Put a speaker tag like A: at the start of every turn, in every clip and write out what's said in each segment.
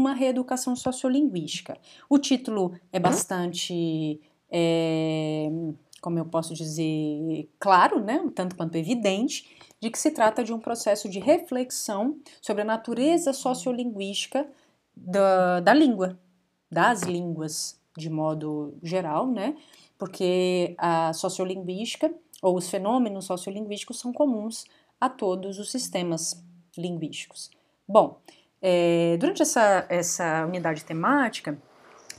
A: uma reeducação sociolinguística. O título é bastante, é, como eu posso dizer, claro, né, tanto quanto evidente, de que se trata de um processo de reflexão sobre a natureza sociolinguística da, da língua, das línguas, de modo geral, né? Porque a sociolinguística ou os fenômenos sociolinguísticos são comuns a todos os sistemas linguísticos. Bom, é, durante essa, essa unidade temática,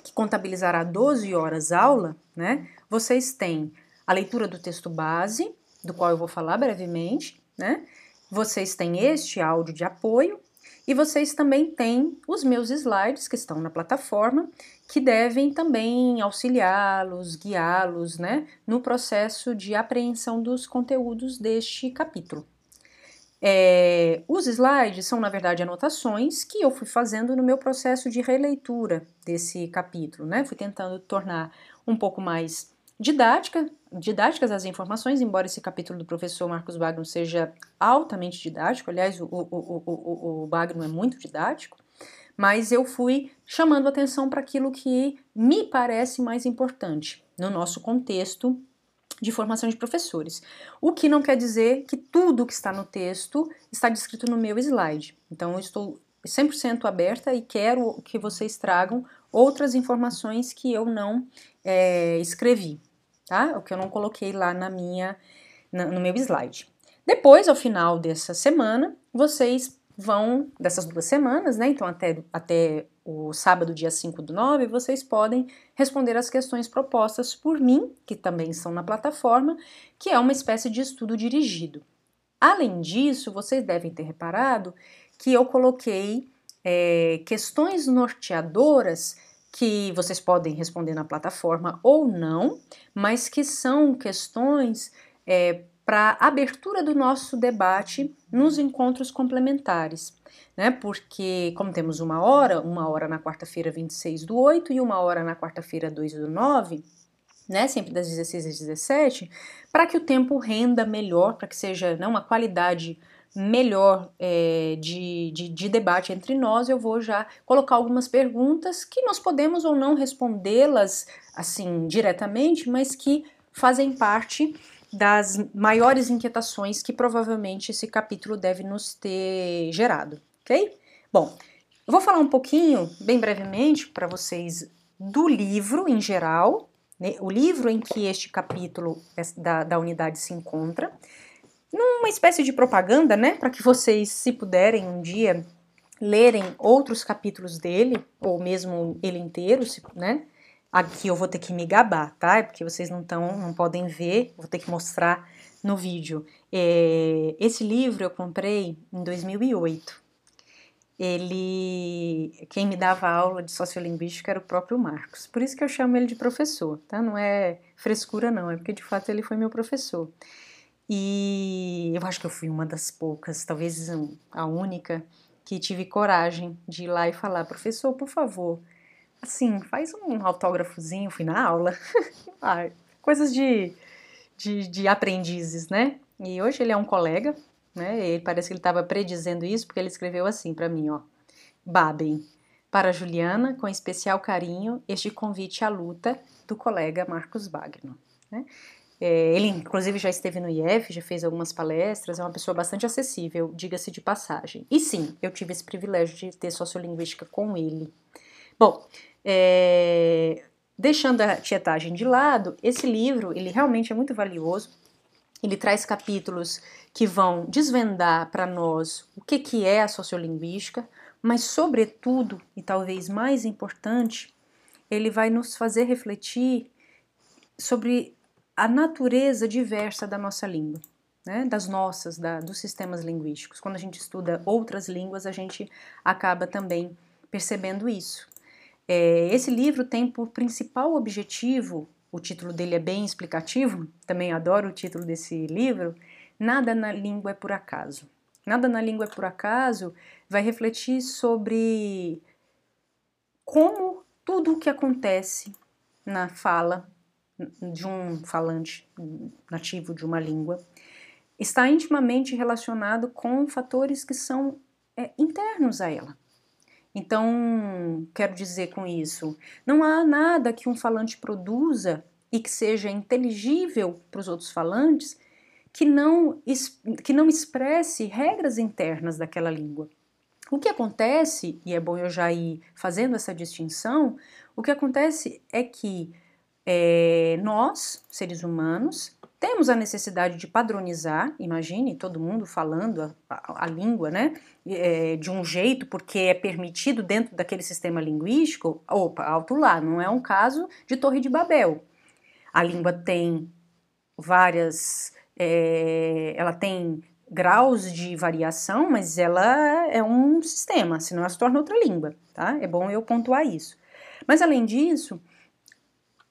A: que contabilizará 12 horas aula, né, vocês têm a leitura do texto base, do qual eu vou falar brevemente, né? Vocês têm este áudio de apoio e vocês também têm os meus slides que estão na plataforma, que devem também auxiliá-los, guiá-los, né, no processo de apreensão dos conteúdos deste capítulo. É, os slides são, na verdade, anotações que eu fui fazendo no meu processo de releitura desse capítulo, né? Fui tentando tornar um pouco mais didática, didáticas as informações, embora esse capítulo do professor Marcos Bagno seja altamente didático, aliás, o, o, o, o, Bagno é muito didático, mas eu fui chamando atenção para aquilo que me parece mais importante no nosso contexto de formação de professores. O que não quer dizer que tudo que está no texto está descrito no meu slide. Então, eu estou 100% aberta e quero que vocês tragam outras informações que eu não é, escrevi, tá? O que eu não coloquei lá na minha, na, no meu slide. Depois, ao final dessa semana, vocês vão, dessas duas semanas, né? Então, até, até o sábado, dia 5 do 9, vocês podem responder as questões propostas por mim, que também estão na plataforma, que é uma espécie de estudo dirigido. Além disso, vocês devem ter reparado que eu coloquei é, questões norteadoras que vocês podem responder na plataforma ou não, mas que são questões é, para abertura do nosso debate nos encontros complementares, né? Porque, como temos uma hora, uma hora na quarta-feira 26 do 8 e uma hora na quarta-feira 2 do 9, né? Sempre das 16 às 17, para que o tempo renda melhor, para que seja né, uma qualidade melhor é, de, de, de, debate entre nós, eu vou já colocar algumas perguntas que nós podemos ou não respondê-las assim diretamente, mas que fazem parte das maiores inquietações que provavelmente esse capítulo deve nos ter gerado, ok? Bom, eu vou falar um pouquinho, bem brevemente, para vocês do livro em geral, né, o livro em que este capítulo da, da unidade se encontra, numa espécie de propaganda, né, para que vocês, se puderem um dia, lerem outros capítulos dele, ou mesmo ele inteiro, né, Aqui eu vou ter que me gabar, tá? É porque vocês não, tão, não podem ver, vou ter que mostrar no vídeo. É, esse livro eu comprei em 2008. Ele, quem me dava aula de sociolinguística era o próprio Marcos. Por isso que eu chamo ele de professor, tá? Não é frescura não, é porque de fato ele foi meu professor. E eu acho que eu fui uma das poucas, talvez a única, que tive coragem de ir lá e falar, professor, por favor, assim, faz um autógrafozinho, fui na aula. ah, coisas de, de, de, aprendizes, né? E hoje ele é um colega, né? Ele parece que ele estava predizendo isso, porque ele escreveu assim para mim, ó. Babem, para Juliana, com especial carinho, este convite à luta do colega Marcos Bagno. Né? É, ele, inclusive, já esteve no IF, já fez algumas palestras, é uma pessoa bastante acessível, diga-se de passagem. E sim, eu tive esse privilégio de ter sociolinguística com ele. Bom, é, deixando a tietagem de lado, esse livro ele realmente é muito valioso. Ele traz capítulos que vão desvendar para nós o que, que é a sociolinguística, mas, sobretudo, e talvez mais importante, ele vai nos fazer refletir sobre a natureza diversa da nossa língua, né? das nossas, da, dos sistemas linguísticos. Quando a gente estuda outras línguas, a gente acaba também percebendo isso. É, esse livro tem por principal objetivo, o título dele é bem explicativo, também adoro o título desse livro, Nada na Língua é por Acaso. Nada na Língua é por Acaso vai refletir sobre como tudo o que acontece na fala de um falante nativo de uma língua está intimamente relacionado com fatores que são é, internos a ela. Então, quero dizer com isso, não há nada que um falante produza e que seja inteligível para os outros falantes que não, que não expresse regras internas daquela língua. O que acontece, e é bom eu já ir fazendo essa distinção, o que acontece é que é, nós, seres humanos, temos a necessidade de padronizar, imagine todo mundo falando a, a, a língua, né, é, de um jeito, porque é permitido dentro daquele sistema linguístico. Opa, alto lá, não é um caso de Torre de Babel. A língua tem várias, é, ela tem graus de variação, mas ela é um sistema, senão ela se torna outra língua, tá? É bom eu pontuar isso. Mas além disso,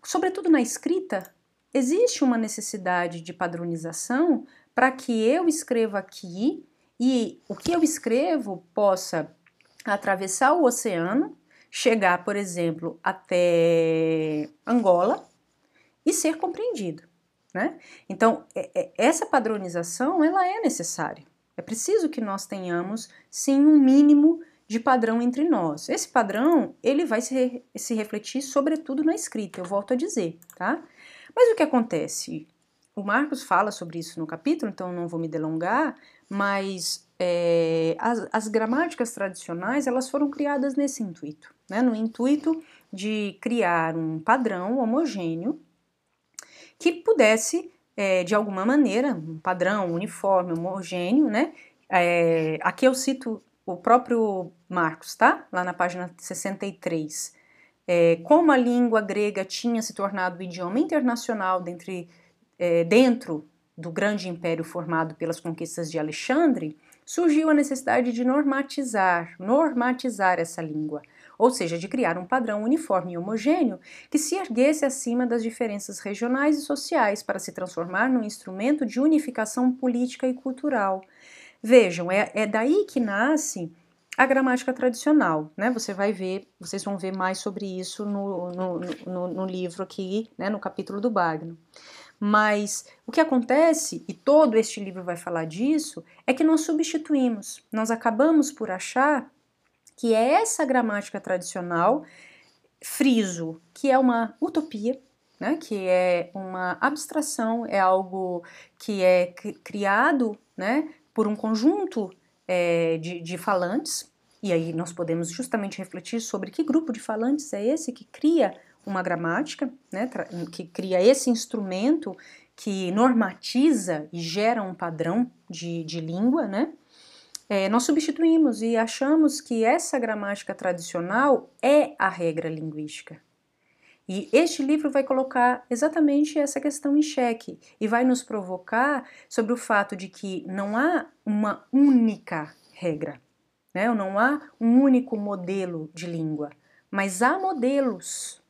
A: sobretudo na escrita, existe uma necessidade de padronização para que eu escreva aqui e o que eu escrevo possa atravessar o oceano, chegar, por exemplo, até Angola e ser compreendido. Né? Então, é, é, essa padronização ela é necessária. É preciso que nós tenhamos, sim, um mínimo de padrão entre nós. Esse padrão ele vai se, se refletir sobretudo na escrita, eu volto a dizer, tá? Mas o que acontece? O Marcos fala sobre isso no capítulo, então não vou me delongar, mas é, as, as, gramáticas tradicionais elas foram criadas nesse intuito, né? no intuito de criar um padrão homogêneo que pudesse, é, de alguma maneira, um padrão uniforme, homogêneo, né? É, aqui eu cito o próprio Marcos, tá? Lá na página 63 é, como a língua grega tinha se tornado o idioma internacional dentre, é, dentro do grande império formado pelas conquistas de Alexandre, surgiu a necessidade de normatizar, normatizar essa língua, ou seja, de criar um padrão uniforme e homogêneo que se erguesse acima das diferenças regionais e sociais para se transformar num instrumento de unificação política e cultural. Vejam, é, é daí que nasce a gramática tradicional, né? Você vai ver, vocês vão ver mais sobre isso no, no, no, no livro aqui, né? No capítulo do Bagno. Mas o que acontece, e todo este livro vai falar disso, é que nós substituímos, nós acabamos por achar que é essa gramática tradicional, friso, que é uma utopia, né, que é uma abstração, é algo que é criado né, por um conjunto é, de, de falantes, e aí nós podemos justamente refletir sobre que grupo de falantes é esse que cria uma gramática, né, que cria esse instrumento que normatiza e gera um padrão de, de língua, né? É, nós substituímos e achamos que essa gramática tradicional é a regra linguística. E este livro vai colocar exatamente essa questão em xeque e vai nos provocar sobre o fato de que não há uma única regra. Né? Não há um único modelo de língua, mas há modelos.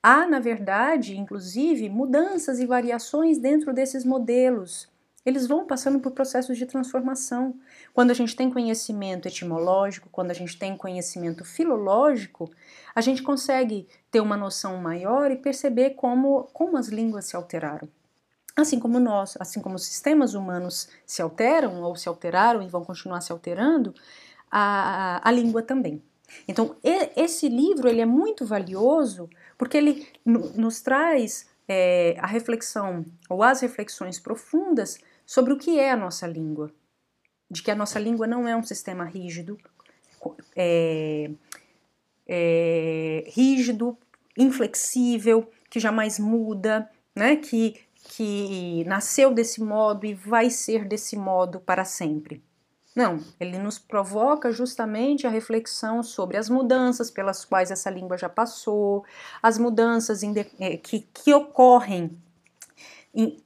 A: Há, na verdade, inclusive, mudanças e variações dentro desses modelos. Eles vão passando por processos de transformação. Quando a gente tem conhecimento etimológico, quando a gente tem conhecimento filológico, a gente consegue ter uma noção maior e perceber como, como as línguas se alteraram. Assim como nós, assim como os sistemas humanos se alteram ou se alteraram e vão continuar se alterando, a, a língua também. Então, esse livro ele é muito valioso porque ele nos traz é, a reflexão ou as reflexões profundas sobre o que é a nossa língua, de que a nossa língua não é um sistema rígido, é, é, rígido, inflexível, que jamais muda, né? Que que nasceu desse modo e vai ser desse modo para sempre. Não, ele nos provoca justamente a reflexão sobre as mudanças pelas quais essa língua já passou, as mudanças eh, que, que ocorrem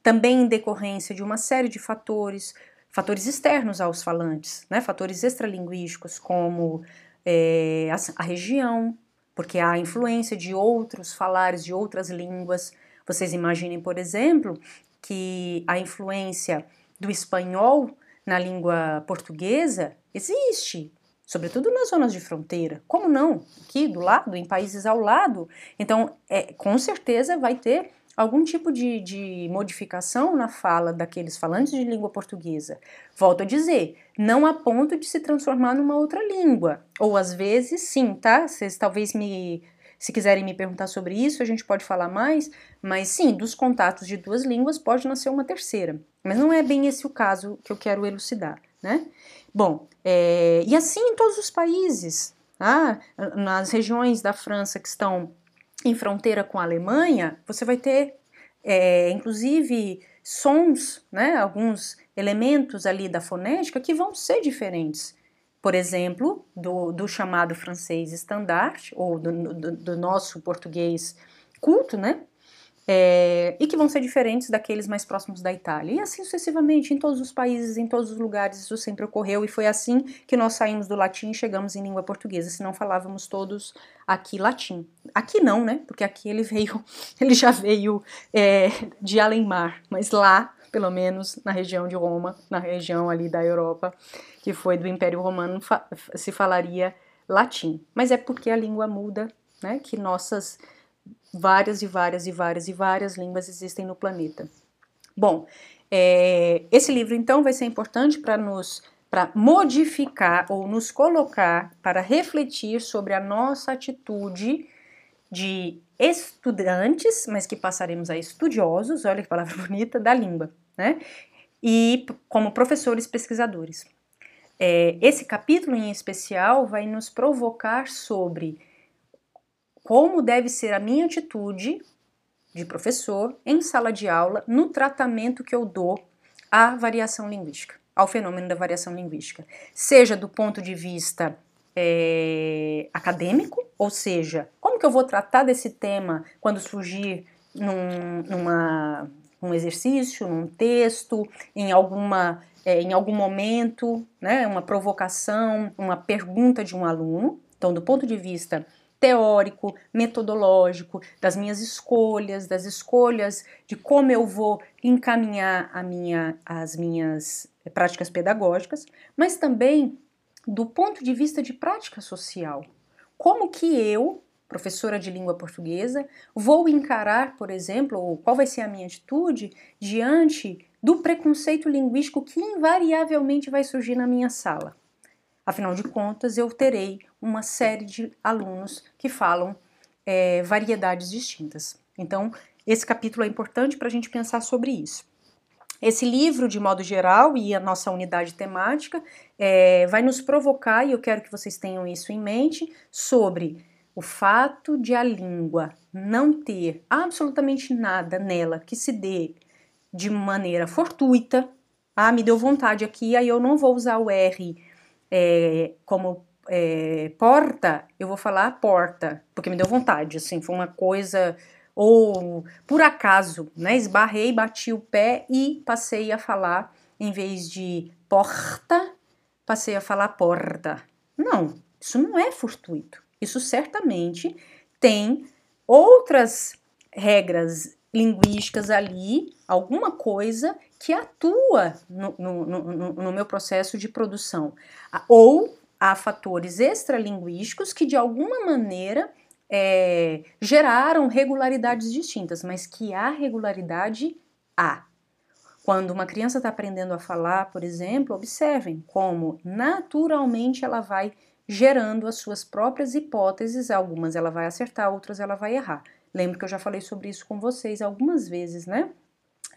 A: também em decorrência de uma série de fatores, fatores externos aos falantes, né, fatores extralinguísticos, como é, a, a região, porque há influência de outros falares de outras línguas. Vocês imaginem, por exemplo, que a influência do espanhol na língua portuguesa existe, sobretudo nas zonas de fronteira. Como não? Aqui do lado, em países ao lado. Então, é, com certeza vai ter algum tipo de, de modificação na fala daqueles falantes de língua portuguesa. Volto a dizer, não a ponto de se transformar numa outra língua. Ou às vezes, sim, tá? Vocês talvez me se quiserem me perguntar sobre isso, a gente pode falar mais, mas sim, dos contatos de duas línguas pode nascer uma terceira. Mas não é bem esse o caso que eu quero elucidar, né? Bom, é, e assim em todos os países, tá? nas regiões da França que estão em fronteira com a Alemanha, você vai ter, é, inclusive, sons, né, alguns elementos ali da fonética que vão ser diferentes por exemplo, do, do chamado francês estandarte, ou do, do, do, nosso português culto, né? É, e que vão ser diferentes daqueles mais próximos da Itália. E assim sucessivamente, em todos os países, em todos os lugares, isso sempre ocorreu, e foi assim que nós saímos do latim e chegamos em língua portuguesa, se não falávamos todos aqui latim. Aqui não, né? Porque aqui ele veio, ele já veio é, de além-mar, mas lá pelo menos na região de Roma, na região ali da Europa, que foi do Império Romano, se falaria latim. Mas é porque a língua muda, né, que nossas várias e várias e várias e várias línguas existem no planeta. Bom, é, esse livro então vai ser importante para nos para modificar ou nos colocar para refletir sobre a nossa atitude de estudantes, mas que passaremos a estudiosos, olha que palavra bonita, da língua, né? E como professores pesquisadores. É, esse capítulo em especial vai nos provocar sobre como deve ser a minha atitude de professor em sala de aula no tratamento que eu dou à variação linguística, ao fenômeno da variação linguística, seja do ponto de vista é, acadêmico, ou seja, como que eu vou tratar desse tema quando surgir num, numa, um exercício, num texto, em alguma é, em algum momento, né, uma provocação, uma pergunta de um aluno. Então, do ponto de vista teórico, metodológico, das minhas escolhas, das escolhas de como eu vou encaminhar a minha, as minhas práticas pedagógicas, mas também do ponto de vista de prática social. Como que eu, professora de língua portuguesa, vou encarar, por exemplo, ou qual vai ser a minha atitude diante do preconceito linguístico que invariavelmente vai surgir na minha sala. Afinal de contas, eu terei uma série de alunos que falam é, variedades distintas. Então, esse capítulo é importante para a gente pensar sobre isso. Esse livro, de modo geral, e a nossa unidade temática, é, vai nos provocar, e eu quero que vocês tenham isso em mente, sobre o fato de a língua não ter absolutamente nada nela que se dê de maneira fortuita. Ah, me deu vontade aqui, aí eu não vou usar o R é, como é, porta, eu vou falar porta, porque me deu vontade, assim, foi uma coisa ou por acaso, né, esbarrei, bati o pé e passei a falar, em vez de porta, passei a falar porta. Não, isso não é fortuito. Isso certamente tem outras regras linguísticas ali, alguma coisa que atua no, no, no, no meu processo de produção. Ou há fatores extralinguísticos que de alguma maneira é, geraram regularidades distintas, mas que há regularidade há. Quando uma criança está aprendendo a falar, por exemplo, observem como naturalmente ela vai gerando as suas próprias hipóteses, algumas ela vai acertar, outras ela vai errar. Lembro que eu já falei sobre isso com vocês algumas vezes, né?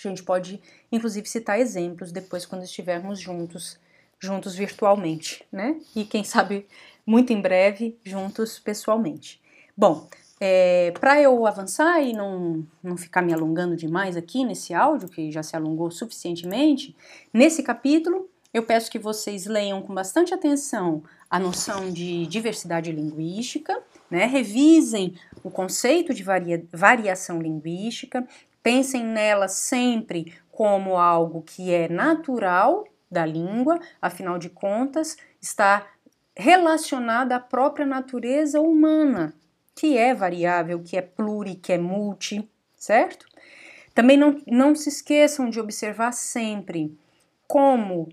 A: A gente pode, inclusive, citar exemplos depois quando estivermos juntos, juntos virtualmente, né? E quem sabe muito em breve juntos pessoalmente. Bom, é, para eu avançar e não, não ficar me alongando demais aqui nesse áudio, que já se alongou suficientemente, nesse capítulo eu peço que vocês leiam com bastante atenção a noção de diversidade linguística, né? revisem o conceito de varia, variação linguística, pensem nela sempre como algo que é natural da língua, afinal de contas, está relacionada à própria natureza humana que é variável, que é pluri, que é multi, certo? Também não, não se esqueçam de observar sempre como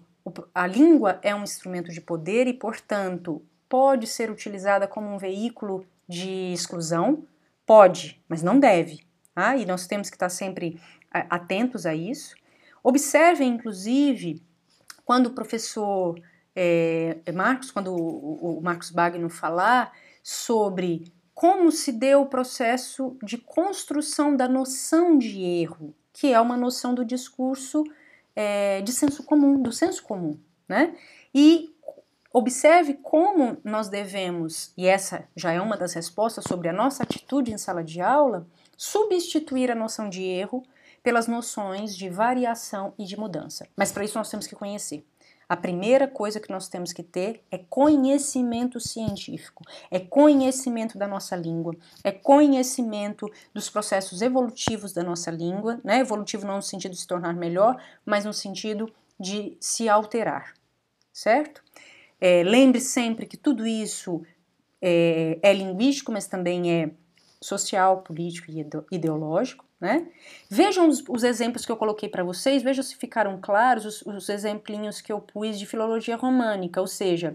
A: a língua é um instrumento de poder e, portanto, pode ser utilizada como um veículo de exclusão. Pode, mas não deve. Tá? e nós temos que estar sempre atentos a isso. Observem, inclusive, quando o professor é, Marcos, quando o, o Marcos Bagno falar sobre como se deu o processo de construção da noção de erro, que é uma noção do discurso é, de senso comum, do senso comum, né? E observe como nós devemos, e essa já é uma das respostas sobre a nossa atitude em sala de aula, substituir a noção de erro pelas noções de variação e de mudança. Mas para isso nós temos que conhecer. A primeira coisa que nós temos que ter é conhecimento científico, é conhecimento da nossa língua, é conhecimento dos processos evolutivos da nossa língua, né? Evolutivo não no sentido de se tornar melhor, mas no sentido de se alterar, certo? É, lembre sempre que tudo isso é, é linguístico, mas também é social, político e ideológico. Né? Vejam os, os, exemplos que eu coloquei para vocês, vejam se ficaram claros os, os exemplinhos que eu pus de filologia românica, ou seja,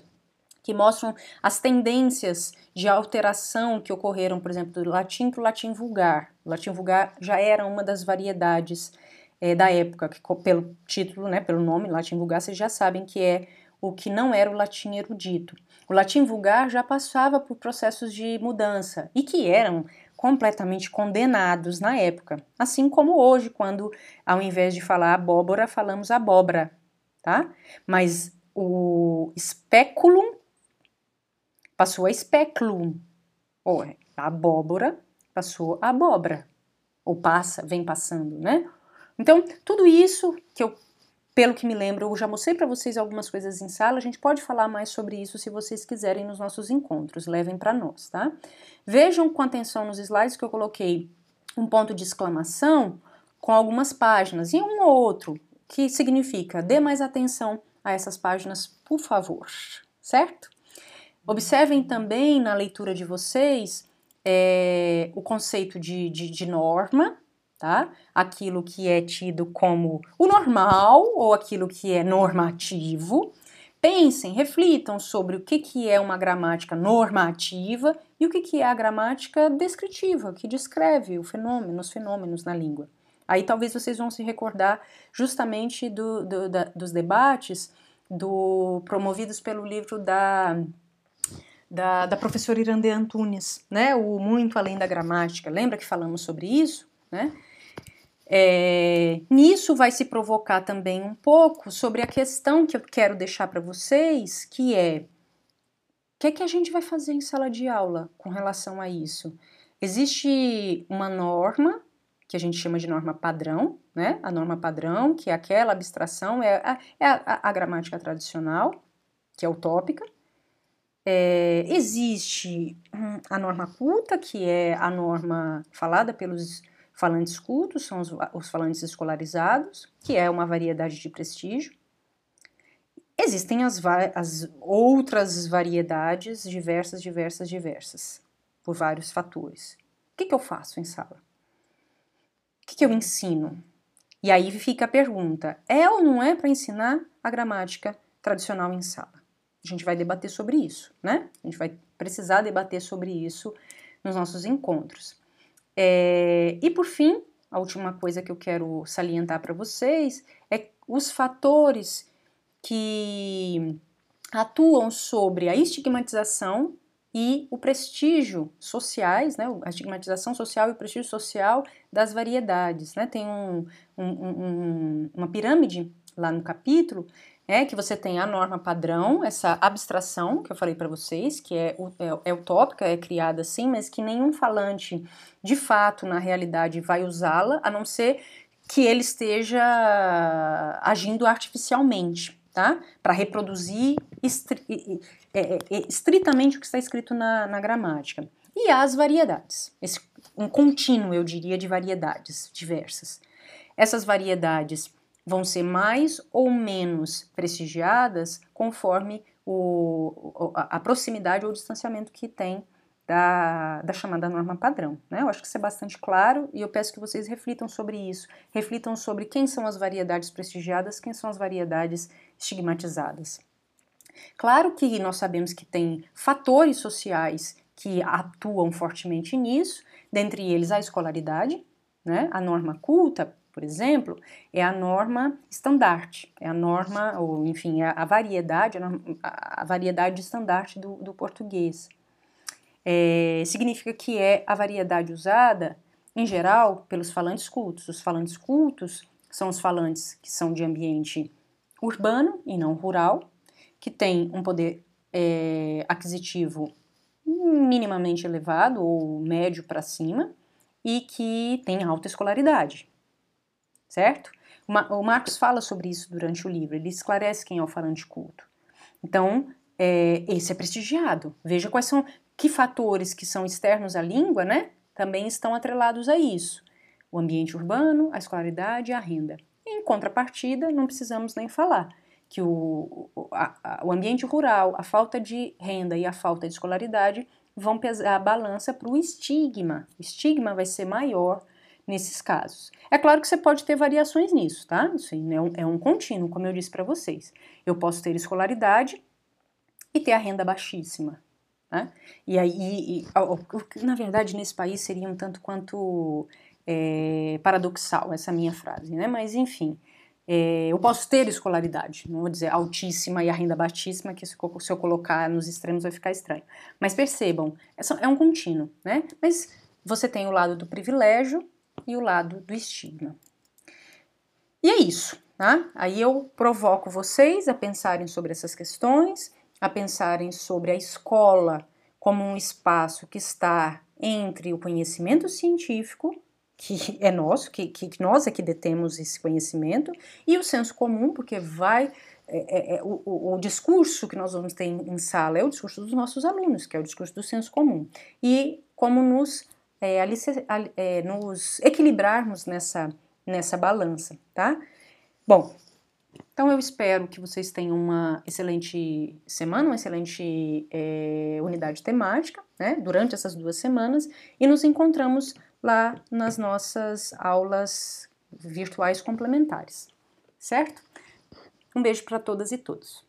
A: que mostram as tendências de alteração que ocorreram, por exemplo, do latim para o latim vulgar. O latim vulgar já era uma das variedades é, da época, que pelo título, né, pelo nome, latim vulgar, vocês já sabem que é o que não era o latim erudito. O latim vulgar já passava por processos de mudança e que eram completamente condenados na época, assim como hoje, quando ao invés de falar abóbora, falamos abóbora, tá? Mas o speculum passou a speculum, ou a abóbora passou a abóbora, ou passa, vem passando, né? Então, tudo isso que eu pelo que me lembro, eu já mostrei para vocês algumas coisas em sala, a gente pode falar mais sobre isso se vocês quiserem nos nossos encontros, levem para nós, tá? Vejam com atenção nos slides que eu coloquei um ponto de exclamação com algumas páginas e um ou outro que significa dê mais atenção a essas páginas, por favor, certo? Observem também na leitura de vocês é, o conceito de, de, de norma, tá? Aquilo que é tido como o normal ou aquilo que é normativo. Pensem, reflitam sobre o que, que é uma gramática normativa e o que, que é a gramática descritiva, que descreve o fenômeno, os fenômenos na língua. Aí talvez vocês vão se recordar justamente do, do, da, dos debates do, promovidos pelo livro da, da, da professora Irandê Antunes, né? O Muito Além da Gramática. Lembra que falamos sobre isso? Né? É, nisso vai se provocar também um pouco sobre a questão que eu quero deixar para vocês, que é o que, é que a gente vai fazer em sala de aula com relação a isso? Existe uma norma que a gente chama de norma padrão, né? A norma padrão, que é aquela abstração, é a, é a, a gramática tradicional, que é utópica. É, existe a norma culta, que é a norma falada pelos Falantes cultos são os, os falantes escolarizados, que é uma variedade de prestígio. Existem as, as outras variedades diversas, diversas, diversas, por vários fatores. O que, que eu faço em sala? O que, que eu ensino? E aí fica a pergunta: é ou não é para ensinar a gramática tradicional em sala? A gente vai debater sobre isso, né? A gente vai precisar debater sobre isso nos nossos encontros. É, e por fim, a última coisa que eu quero salientar para vocês é os fatores que atuam sobre a estigmatização e o prestígio sociais, né, a estigmatização social e o prestígio social das variedades. Né? Tem um, um, um, uma pirâmide lá no capítulo é que você tem a norma padrão, essa abstração que eu falei para vocês, que é, é, é utópica, é criada assim, mas que nenhum falante de fato, na realidade, vai usá-la, a não ser que ele esteja agindo artificialmente, tá? Para reproduzir estri é, é, é, estritamente o que está escrito na, na gramática. E as variedades, esse, um contínuo, eu diria, de variedades diversas. Essas variedades vão ser mais ou menos prestigiadas conforme o, a proximidade ou o distanciamento que tem da, da, chamada norma padrão. Né? Eu acho que isso é bastante claro e eu peço que vocês reflitam sobre isso, reflitam sobre quem são as variedades prestigiadas, quem são as variedades estigmatizadas. Claro que nós sabemos que tem fatores sociais que atuam fortemente nisso, dentre eles a escolaridade, Né? A norma culta, por exemplo, é a norma estandarte, é a norma, ou enfim, a, a variedade, a, a, variedade estandarte do, do português. É, significa que é a variedade usada, em geral, pelos falantes cultos. Os falantes cultos são os falantes que são de ambiente urbano e não rural, que tem um poder é, aquisitivo minimamente elevado ou médio para cima e que tem alta escolaridade, certo? O Marcos fala sobre isso durante o livro, ele esclarece quem é o falante culto. Então, é, esse é prestigiado. Veja quais são, que fatores que são externos à língua, né, também estão atrelados a isso. O ambiente urbano, a escolaridade e a renda. Em contrapartida, não precisamos nem falar que o, a, a, o ambiente rural, a falta de renda e a falta de escolaridade vão pesar a balança para o estigma. O estigma vai ser maior nesses casos. É claro que você pode ter variações nisso, tá? Isso é um, é um contínuo, como eu disse para vocês. Eu posso ter escolaridade e ter a renda baixíssima. Né? E aí, e, na verdade, nesse país seria um tanto quanto é, paradoxal essa minha frase, né? Mas enfim, é, eu posso ter escolaridade, não vou dizer altíssima e a renda baixíssima, que se, se eu colocar nos extremos vai ficar estranho. Mas percebam, é, é um contínuo, né? Mas você tem o lado do privilégio e o lado do estigma. E é isso, tá? Aí eu provoco vocês a pensarem sobre essas questões, a pensarem sobre a escola como um espaço que está entre o conhecimento científico que é nosso, que, que nós é que detemos esse conhecimento, e o senso comum, porque vai. É, é, é, o, o, discurso que nós vamos ter em, sala é o discurso dos nossos alunos, que é o discurso do senso comum. E como nos, é, alice, é, nos equilibrarmos nessa, nessa balança, tá? Bom, então eu espero que vocês tenham uma excelente semana, uma excelente é, unidade temática, né, durante essas duas semanas, e nos encontramos lá nas nossas aulas virtuais complementares, certo? Um beijo para todas e todos.